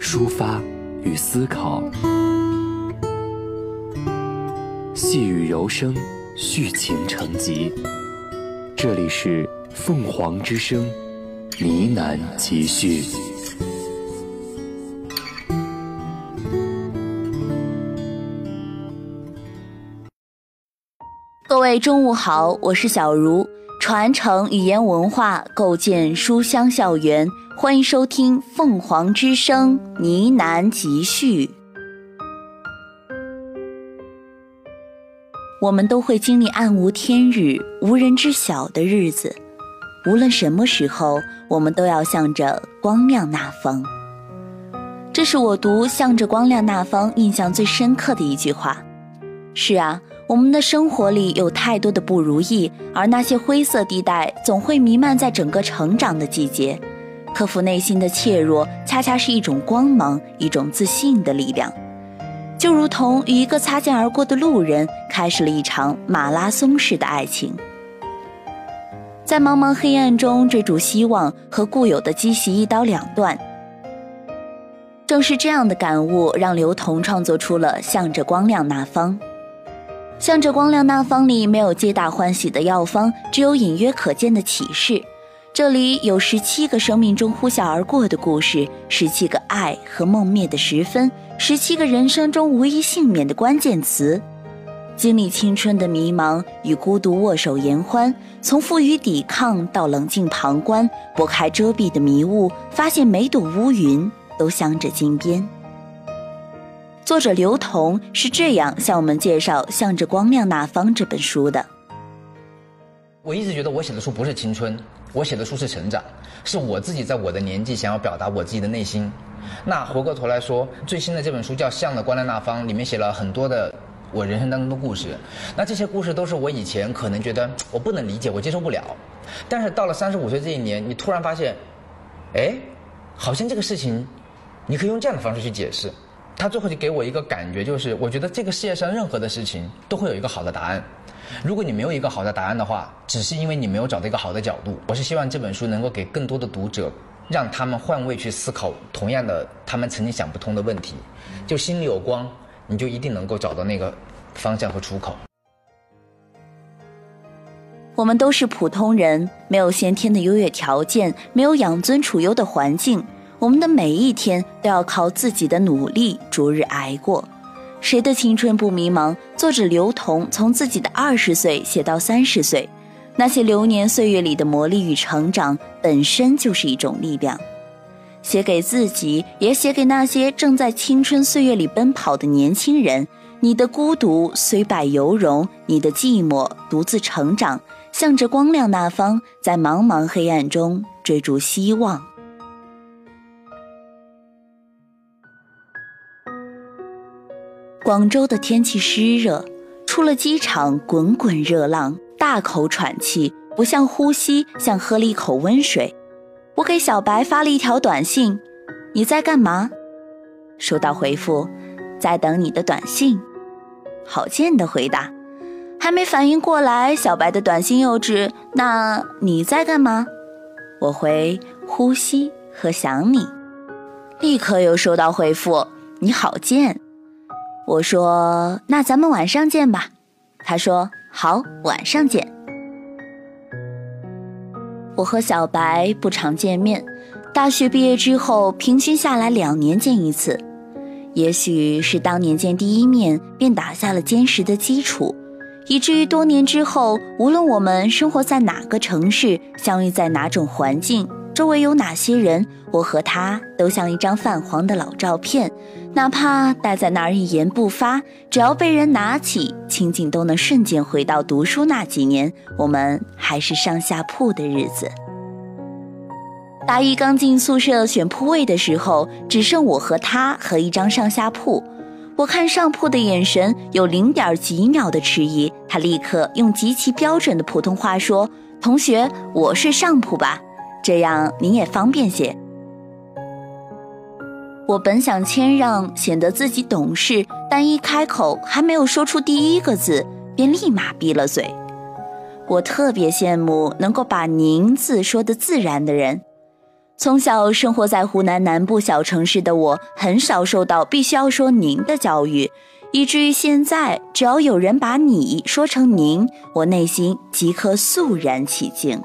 抒发与思考。细雨柔声，续情成集。这里是凤凰之声，呢喃集序。各位中午好，我是小茹，传承语言文化，构建书香校园，欢迎收听凤凰之声呢喃集序。我们都会经历暗无天日、无人知晓的日子，无论什么时候，我们都要向着光亮那方。这是我读《向着光亮那方》印象最深刻的一句话。是啊。我们的生活里有太多的不如意，而那些灰色地带总会弥漫在整个成长的季节。克服内心的怯弱，恰恰是一种光芒，一种自信的力量。就如同与一个擦肩而过的路人，开始了一场马拉松式的爱情。在茫茫黑暗中追逐希望，和固有的积习一刀两断。正是这样的感悟，让刘同创作出了《向着光亮那方》。向着光亮那方里没有皆大欢喜的药方，只有隐约可见的启示。这里有十七个生命中呼啸而过的故事，十七个爱和梦灭的时分，十七个人生中无一幸免的关键词。经历青春的迷茫与孤独握手言欢，从负隅抵抗到冷静旁观，拨开遮蔽的迷雾，发现每朵乌云都镶着金边。作者刘同是这样向我们介绍《向着光亮那方》这本书的。我一直觉得我写的书不是青春，我写的书是成长，是我自己在我的年纪想要表达我自己的内心。那回过头来说，最新的这本书叫《向的光亮那方》，里面写了很多的我人生当中的故事。那这些故事都是我以前可能觉得我不能理解，我接受不了。但是到了三十五岁这一年，你突然发现，哎，好像这个事情，你可以用这样的方式去解释。他最后就给我一个感觉，就是我觉得这个世界上任何的事情都会有一个好的答案。如果你没有一个好的答案的话，只是因为你没有找到一个好的角度。我是希望这本书能够给更多的读者，让他们换位去思考同样的他们曾经想不通的问题。就心里有光，你就一定能够找到那个方向和出口。我们都是普通人，没有先天的优越条件，没有养尊处优的环境。我们的每一天都要靠自己的努力逐日挨过，谁的青春不迷茫？作者刘同从自己的二十岁写到三十岁，那些流年岁月里的磨砺与成长，本身就是一种力量。写给自己，也写给那些正在青春岁月里奔跑的年轻人。你的孤独虽败犹荣，你的寂寞独自成长，向着光亮那方，在茫茫黑暗中追逐希望。广州的天气湿热，出了机场滚滚热浪，大口喘气，不像呼吸，像喝了一口温水。我给小白发了一条短信：“你在干嘛？”收到回复：“在等你的短信。”好贱的回答。还没反应过来，小白的短信又至：“那你在干嘛？”我回：“呼吸和想你。”立刻又收到回复：“你好贱。”我说：“那咱们晚上见吧。”他说：“好，晚上见。”我和小白不常见面，大学毕业之后，平均下来两年见一次。也许是当年见第一面便打下了坚实的基础，以至于多年之后，无论我们生活在哪个城市，相遇在哪种环境。周围有哪些人？我和他都像一张泛黄的老照片，哪怕待在那儿一言不发，只要被人拿起，情景都能瞬间回到读书那几年，我们还是上下铺的日子。大一刚进宿舍选铺位的时候，只剩我和他和一张上下铺。我看上铺的眼神有零点几秒的迟疑，他立刻用极其标准的普通话说：“同学，我睡上铺吧，这样您也方便些。”我本想谦让，显得自己懂事，但一开口还没有说出第一个字，便立马闭了嘴。我特别羡慕能够把“您”字说得自然的人。从小生活在湖南南部小城市的我，很少受到必须要说“您”的教育，以至于现在，只要有人把你说成“您”，我内心即刻肃然起敬。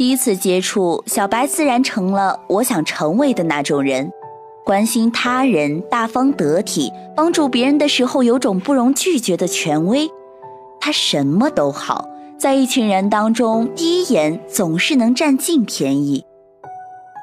第一次接触小白，自然成了我想成为的那种人，关心他人，大方得体，帮助别人的时候有种不容拒绝的权威。他什么都好。在一群人当中，第一眼总是能占尽便宜。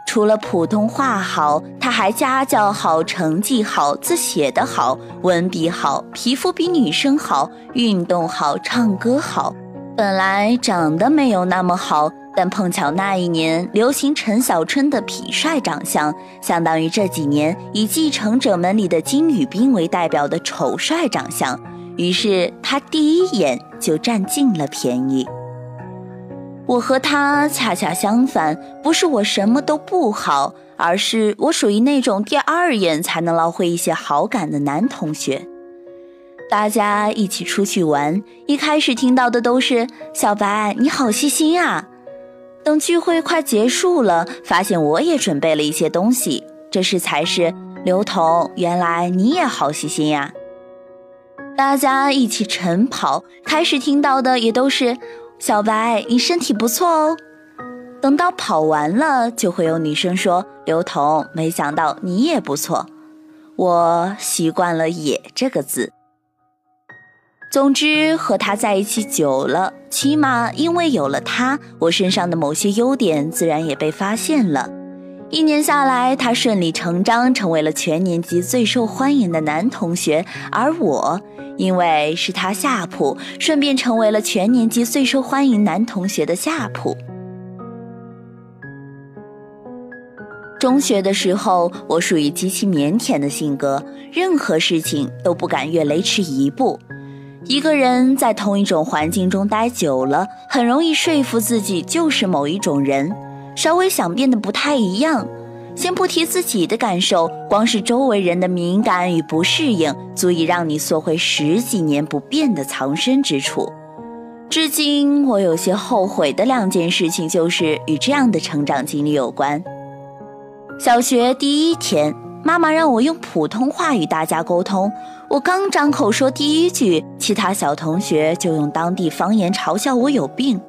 除了普通话好，他还家教好，成绩好，字写得好，文笔好，皮肤比女生好，运动好，唱歌好。本来长得没有那么好，但碰巧那一年流行陈小春的痞帅长相，相当于这几年以继承者们里的金宇彬为代表的丑帅长相。于是他第一眼就占尽了便宜。我和他恰恰相反，不是我什么都不好，而是我属于那种第二眼才能捞回一些好感的男同学。大家一起出去玩，一开始听到的都是“小白你好细心啊”，等聚会快结束了，发现我也准备了一些东西，这时才是“刘彤，原来你也好细心呀”。大家一起晨跑，开始听到的也都是“小白，你身体不错哦”。等到跑完了，就会有女生说：“刘彤，没想到你也不错。”我习惯了“也”这个字。总之，和他在一起久了，起码因为有了他，我身上的某些优点自然也被发现了。一年下来，他顺理成章成为了全年级最受欢迎的男同学，而我。因为是他下铺，顺便成为了全年级最受欢迎男同学的下铺。中学的时候，我属于极其腼腆的性格，任何事情都不敢越雷池一步。一个人在同一种环境中待久了，很容易说服自己就是某一种人，稍微想变得不太一样。先不提自己的感受，光是周围人的敏感与不适应，足以让你缩回十几年不变的藏身之处。至今，我有些后悔的两件事情，就是与这样的成长经历有关。小学第一天，妈妈让我用普通话与大家沟通，我刚张口说第一句，其他小同学就用当地方言嘲笑我有病。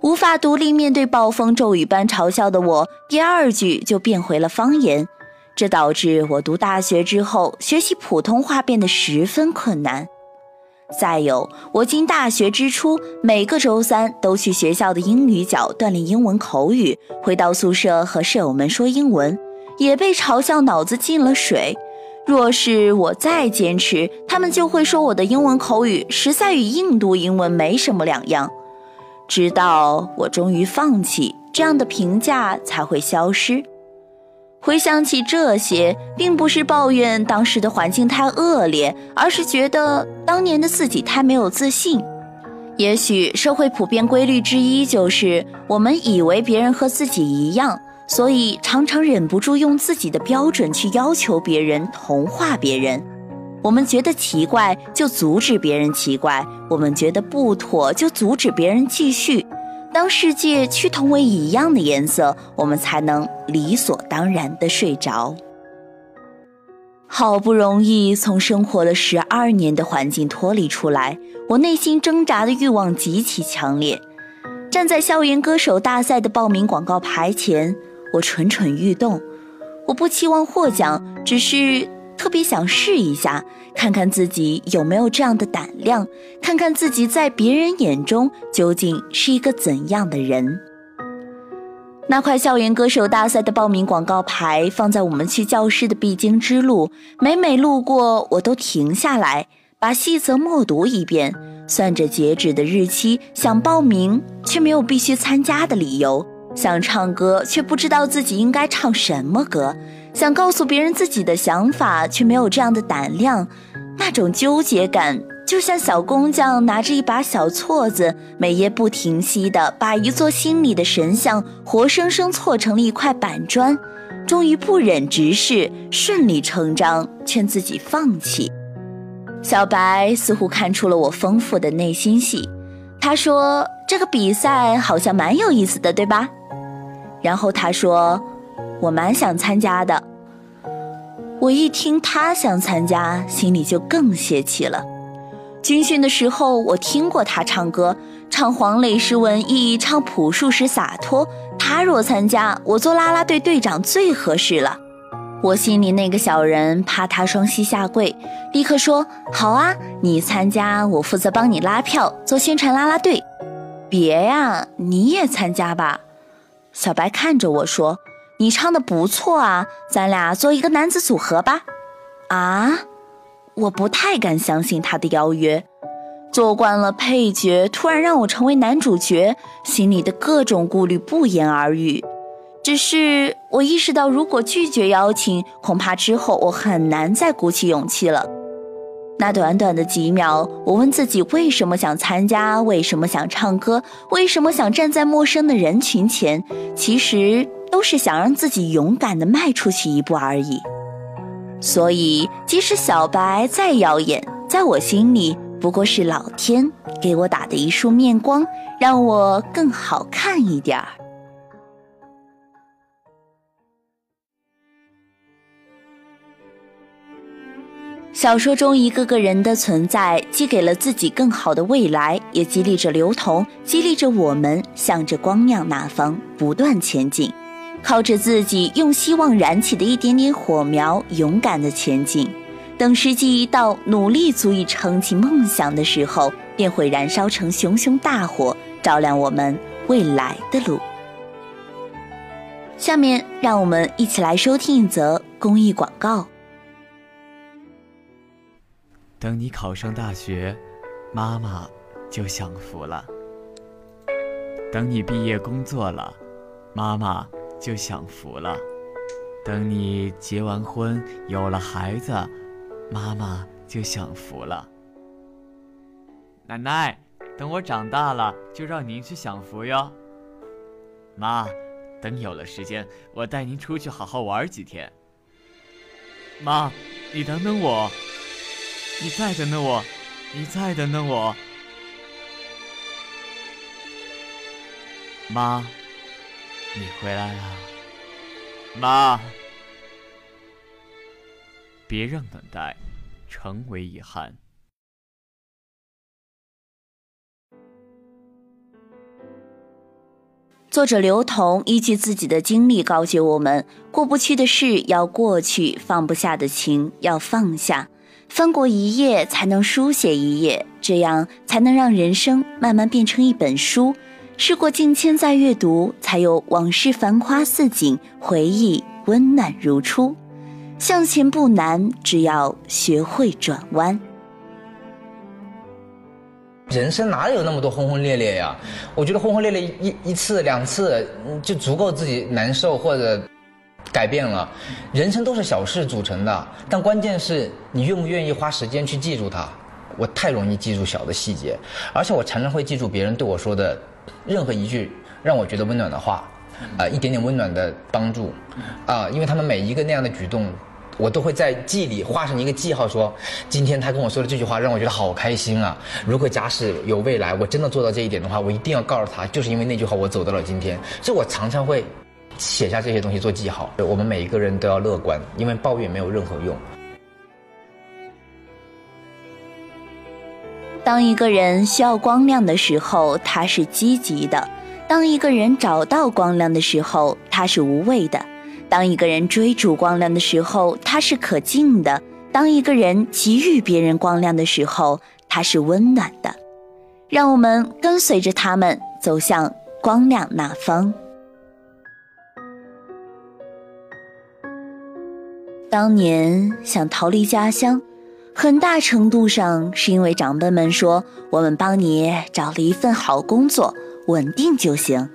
无法独立面对暴风骤雨般嘲笑的我，第二句就变回了方言，这导致我读大学之后学习普通话变得十分困难。再有，我进大学之初，每个周三都去学校的英语角锻炼英文口语，回到宿舍和舍友们说英文，也被嘲笑脑子进了水。若是我再坚持，他们就会说我的英文口语实在与印度英文没什么两样。直到我终于放弃，这样的评价才会消失。回想起这些，并不是抱怨当时的环境太恶劣，而是觉得当年的自己太没有自信。也许社会普遍规律之一就是，我们以为别人和自己一样，所以常常忍不住用自己的标准去要求别人，同化别人。我们觉得奇怪，就阻止别人奇怪；我们觉得不妥，就阻止别人继续。当世界趋同为一样的颜色，我们才能理所当然地睡着。好不容易从生活了十二年的环境脱离出来，我内心挣扎的欲望极其强烈。站在校园歌手大赛的报名广告牌前，我蠢蠢欲动。我不期望获奖，只是。特别想试一下，看看自己有没有这样的胆量，看看自己在别人眼中究竟是一个怎样的人。那块校园歌手大赛的报名广告牌放在我们去教室的必经之路，每每路过，我都停下来，把细则默读一遍，算着截止的日期，想报名却没有必须参加的理由；想唱歌却不知道自己应该唱什么歌；想告诉别人自己的想法却没有这样的胆量。那种纠结感，就像小工匠拿着一把小锉子，每夜不停息地把一座心里的神像活生生锉成了一块板砖，终于不忍直视，顺理成章劝自己放弃。小白似乎看出了我丰富的内心戏，他说：“这个比赛好像蛮有意思的，对吧？”然后他说：“我蛮想参加的。”我一听他想参加，心里就更泄气了。军训的时候，我听过他唱歌，唱黄磊时文艺，唱朴树时洒脱。他若参加，我做啦啦队队长最合适了。我心里那个小人怕他双膝下跪，立刻说：“好啊，你参加，我负责帮你拉票，做宣传啦啦队。”别呀，你也参加吧。小白看着我说：“你唱的不错啊，咱俩做一个男子组合吧。”啊，我不太敢相信他的邀约。做惯了配角，突然让我成为男主角，心里的各种顾虑不言而喻。只是我意识到，如果拒绝邀请，恐怕之后我很难再鼓起勇气了。那短短的几秒，我问自己：为什么想参加？为什么想唱歌？为什么想站在陌生的人群前？其实都是想让自己勇敢地迈出去一步而已。所以，即使小白再耀眼，在我心里不过是老天给我打的一束面光，让我更好看一点儿。小说中一个个人的存在，既给了自己更好的未来，也激励着刘同，激励着我们，向着光亮那方不断前进，靠着自己用希望燃起的一点点火苗，勇敢的前进。等时机一到，努力足以撑起梦想的时候，便会燃烧成熊熊大火，照亮我们未来的路。下面，让我们一起来收听一则公益广告。等你考上大学，妈妈就享福了；等你毕业工作了，妈妈就享福了；等你结完婚有了孩子，妈妈就享福了。奶奶，等我长大了，就让您去享福哟。妈，等有了时间，我带您出去好好玩几天。妈，你等等我。你在等等，我，你再等等，我。妈，你回来了。妈，别让等待成为遗憾。作者刘同依据自己的经历告诫我们：过不去的事要过去，放不下的情要放下。翻过一页，才能书写一页，这样才能让人生慢慢变成一本书。事过境迁再阅读，才有往事繁花似锦，回忆温暖如初。向前不难，只要学会转弯。人生哪有那么多轰轰烈烈呀？我觉得轰轰烈烈一一次两次就足够自己难受或者。改变了，人生都是小事组成的，但关键是你愿不愿意花时间去记住它。我太容易记住小的细节，而且我常常会记住别人对我说的任何一句让我觉得温暖的话，呃，一点点温暖的帮助，啊，因为他们每一个那样的举动，我都会在记里画上一个记号，说今天他跟我说的这句话让我觉得好开心啊。如果假使有未来，我真的做到这一点的话，我一定要告诉他，就是因为那句话我走到了今天。所以我常常会。写下这些东西做记号。我们每一个人都要乐观，因为抱怨没有任何用。当一个人需要光亮的时候，他是积极的；当一个人找到光亮的时候，他是无畏的；当一个人追逐光亮的时候，他是可敬的；当一个人给予别人光亮的时候，他是温暖的。让我们跟随着他们走向光亮那方。当年想逃离家乡，很大程度上是因为长辈们说我们帮你找了一份好工作，稳定就行。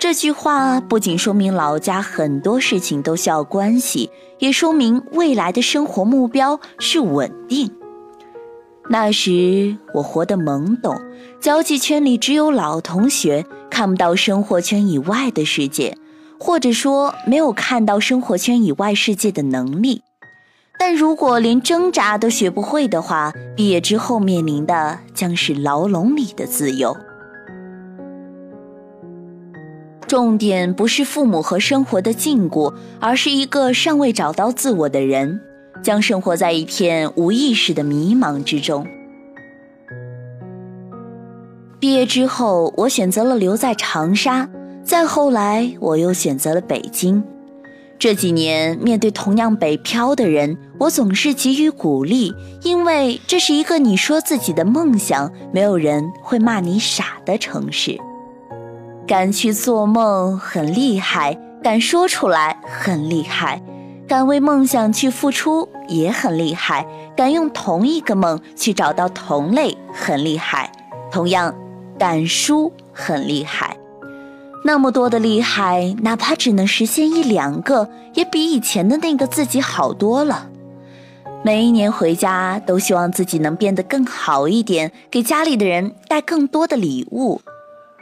这句话不仅说明老家很多事情都需要关系，也说明未来的生活目标是稳定。那时我活得懵懂，交际圈里只有老同学，看不到生活圈以外的世界，或者说没有看到生活圈以外世界的能力。但如果连挣扎都学不会的话，毕业之后面临的将是牢笼里的自由。重点不是父母和生活的禁锢，而是一个尚未找到自我的人，将生活在一片无意识的迷茫之中。毕业之后，我选择了留在长沙，再后来，我又选择了北京。这几年，面对同样北漂的人，我总是给予鼓励，因为这是一个你说自己的梦想，没有人会骂你傻的城市。敢去做梦很厉害，敢说出来很厉害，敢为梦想去付出也很厉害，敢用同一个梦去找到同类很厉害，同样，敢输很厉害。那么多的厉害，哪怕只能实现一两个，也比以前的那个自己好多了。每一年回家，都希望自己能变得更好一点，给家里的人带更多的礼物。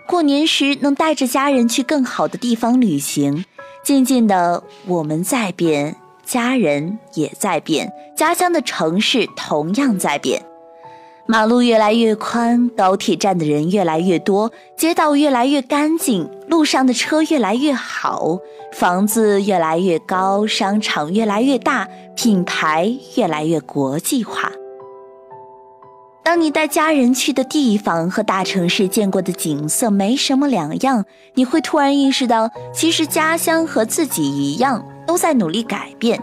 过年时能带着家人去更好的地方旅行。渐渐的，我们在变，家人也在变，家乡的城市同样在变。马路越来越宽，高铁站的人越来越多，街道越来越干净，路上的车越来越好，房子越来越高，商场越来越大，品牌越来越国际化。当你带家人去的地方和大城市见过的景色没什么两样，你会突然意识到，其实家乡和自己一样，都在努力改变。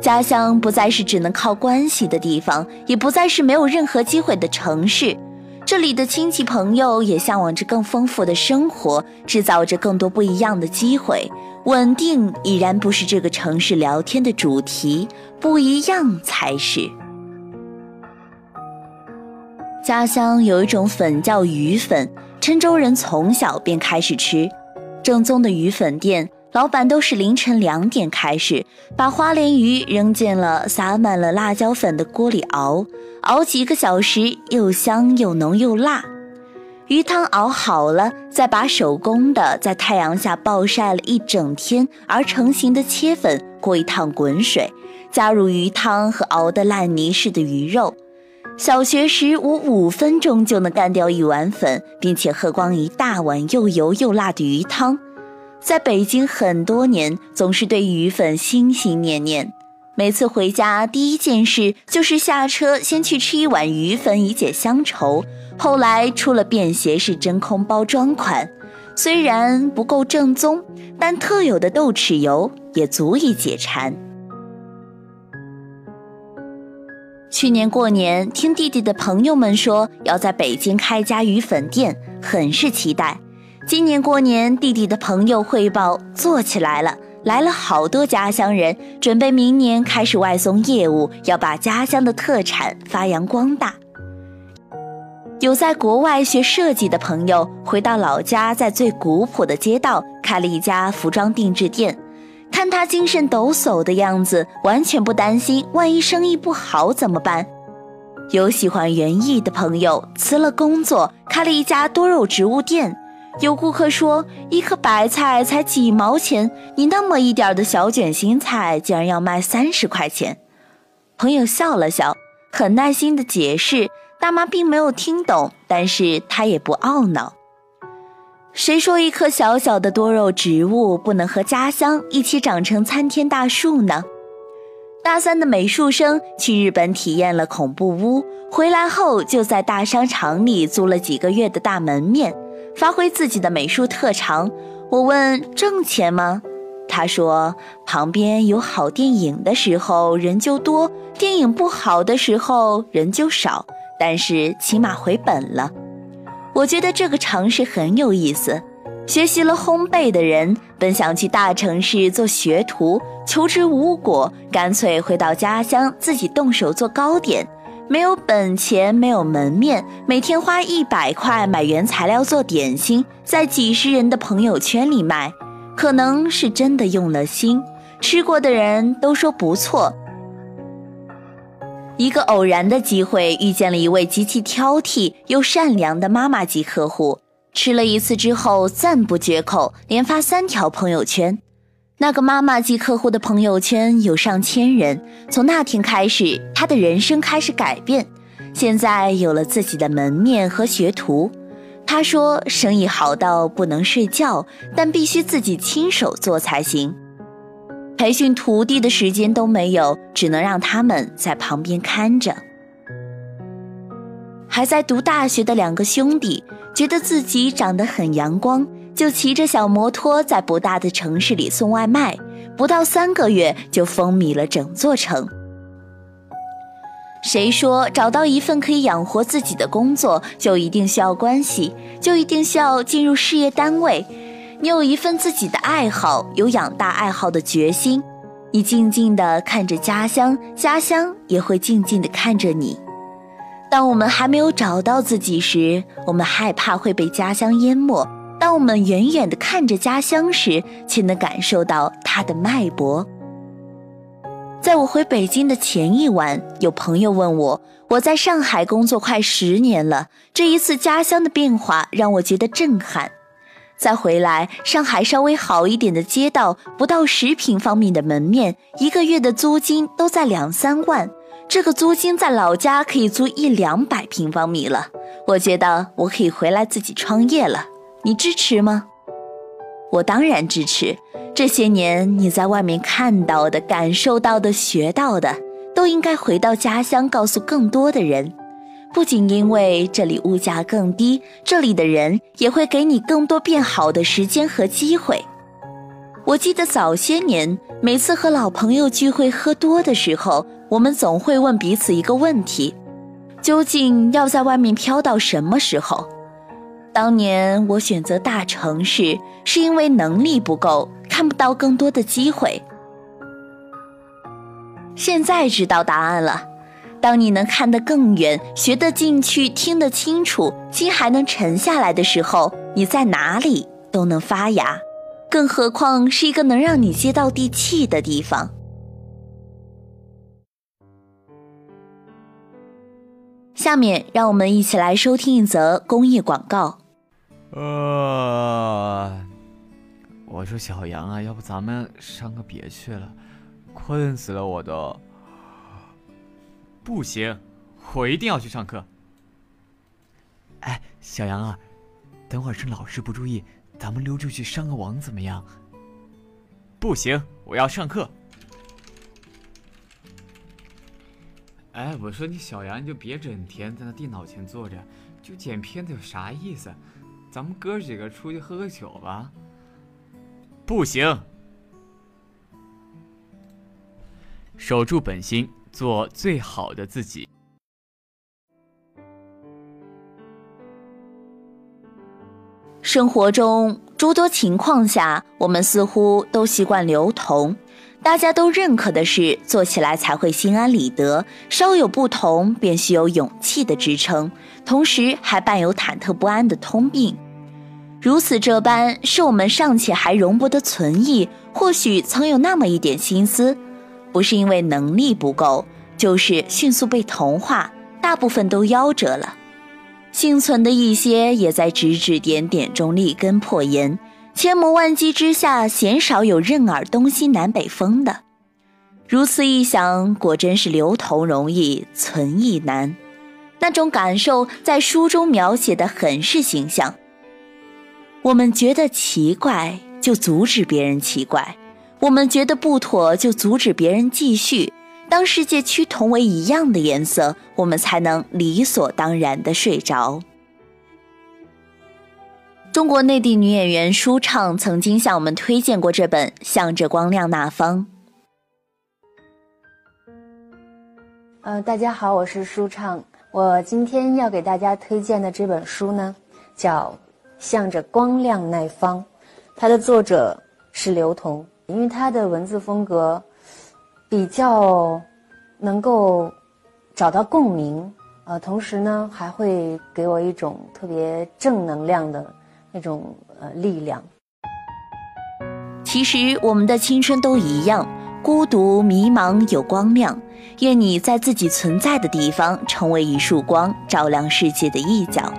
家乡不再是只能靠关系的地方，也不再是没有任何机会的城市。这里的亲戚朋友也向往着更丰富的生活，制造着更多不一样的机会。稳定已然不是这个城市聊天的主题，不一样才是。家乡有一种粉叫鱼粉，郴州人从小便开始吃，正宗的鱼粉店。老板都是凌晨两点开始，把花鲢鱼扔进了撒满了辣椒粉的锅里熬，熬几个小时，又香又浓又辣。鱼汤熬好了，再把手工的在太阳下暴晒了一整天而成型的切粉过一趟滚水，加入鱼汤和熬得烂泥似的鱼肉。小学时，我五分钟就能干掉一碗粉，并且喝光一大碗又油又辣的鱼汤。在北京很多年，总是对鱼粉心心念念。每次回家，第一件事就是下车先去吃一碗鱼粉以解乡愁。后来出了便携式真空包装款，虽然不够正宗，但特有的豆豉油也足以解馋。去年过年，听弟弟的朋友们说要在北京开家鱼粉店，很是期待。今年过年，弟弟的朋友汇报做起来了，来了好多家乡人，准备明年开始外送业务，要把家乡的特产发扬光大。有在国外学设计的朋友回到老家，在最古朴的街道开了一家服装定制店，看他精神抖擞的样子，完全不担心万一生意不好怎么办。有喜欢园艺的朋友辞了工作，开了一家多肉植物店。有顾客说：“一颗白菜才几毛钱，你那么一点的小卷心菜竟然要卖三十块钱。”朋友笑了笑，很耐心的解释。大妈并没有听懂，但是她也不懊恼。谁说一棵小小的多肉植物不能和家乡一起长成参天大树呢？大三的美术生去日本体验了恐怖屋，回来后就在大商场里租了几个月的大门面。发挥自己的美术特长，我问挣钱吗？他说旁边有好电影的时候人就多，电影不好的时候人就少，但是起码回本了。我觉得这个尝试很有意思，学习了烘焙的人，本想去大城市做学徒，求职无果，干脆回到家乡自己动手做糕点。没有本钱，没有门面，每天花一百块买原材料做点心，在几十人的朋友圈里卖，可能是真的用了心，吃过的人都说不错。一个偶然的机会，遇见了一位极其挑剔又善良的妈妈级客户。吃了一次之后，赞不绝口，连发三条朋友圈。那个妈妈级客户的朋友圈有上千人。从那天开始，他的人生开始改变。现在有了自己的门面和学徒。他说，生意好到不能睡觉，但必须自己亲手做才行。培训徒弟的时间都没有，只能让他们在旁边看着。还在读大学的两个兄弟。觉得自己长得很阳光，就骑着小摩托在不大的城市里送外卖，不到三个月就风靡了整座城。谁说找到一份可以养活自己的工作就一定需要关系，就一定需要进入事业单位？你有一份自己的爱好，有养大爱好的决心，你静静地看着家乡，家乡也会静静地看着你。当我们还没有找到自己时，我们害怕会被家乡淹没；当我们远远地看着家乡时，却能感受到它的脉搏。在我回北京的前一晚，有朋友问我：“我在上海工作快十年了，这一次家乡的变化让我觉得震撼。”再回来，上海稍微好一点的街道，不到十平方米的门面，一个月的租金都在两三万。这个租金在老家可以租一两百平方米了，我觉得我可以回来自己创业了。你支持吗？我当然支持。这些年你在外面看到的、感受到的、学到的，都应该回到家乡告诉更多的人。不仅因为这里物价更低，这里的人也会给你更多变好的时间和机会。我记得早些年，每次和老朋友聚会喝多的时候。我们总会问彼此一个问题：究竟要在外面飘到什么时候？当年我选择大城市，是因为能力不够，看不到更多的机会。现在知道答案了。当你能看得更远，学得进去，听得清楚，心还能沉下来的时候，你在哪里都能发芽，更何况是一个能让你接到地气的地方。下面让我们一起来收听一则公益广告。呃，我说小杨啊，要不咱们上个别去了，困死了我都。不行，我一定要去上课。哎，小杨啊，等会儿趁老师不注意，咱们溜出去上个网怎么样？不行，我要上课。哎，我说你小杨，你就别整天在那电脑前坐着，就剪片子有啥意思？咱们哥几个出去喝个酒吧。不行，守住本心，做最好的自己。生活中诸多情况下，我们似乎都习惯流同。大家都认可的事，做起来才会心安理得。稍有不同，便需有勇气的支撑，同时还伴有忐忑不安的通病。如此这般，是我们尚且还容不得存疑，或许曾有那么一点心思，不是因为能力不够，就是迅速被同化，大部分都夭折了。幸存的一些，也在指指点点中立根破岩。千磨万击之下，鲜少有任尔东西南北风的。如此一想，果真是留头容易存意难。那种感受在书中描写的很是形象。我们觉得奇怪，就阻止别人奇怪；我们觉得不妥，就阻止别人继续。当世界趋同为一样的颜色，我们才能理所当然的睡着。中国内地女演员舒畅曾经向我们推荐过这本《向着光亮那方》。呃，大家好，我是舒畅。我今天要给大家推荐的这本书呢，叫《向着光亮那方。它的作者是刘同，因为他的文字风格比较能够找到共鸣，呃，同时呢还会给我一种特别正能量的那种呃力量。其实我们的青春都一样，孤独、迷茫有光亮。愿你在自己存在的地方，成为一束光，照亮世界的一角。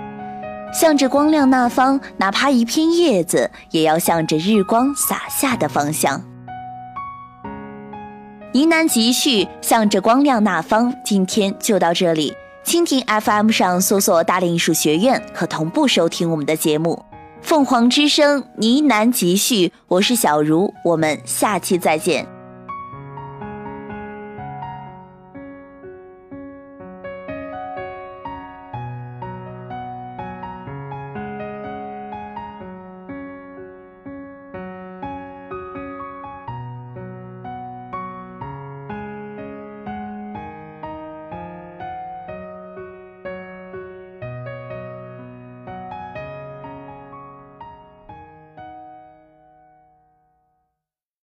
向着光亮那方，哪怕一片叶子，也要向着日光洒下的方向。呢喃集序，向着光亮那方。今天就到这里。蜻蜓 FM 上搜索“大连艺术学院”，可同步收听我们的节目。凤凰之声呢喃集序，我是小茹，我们下期再见。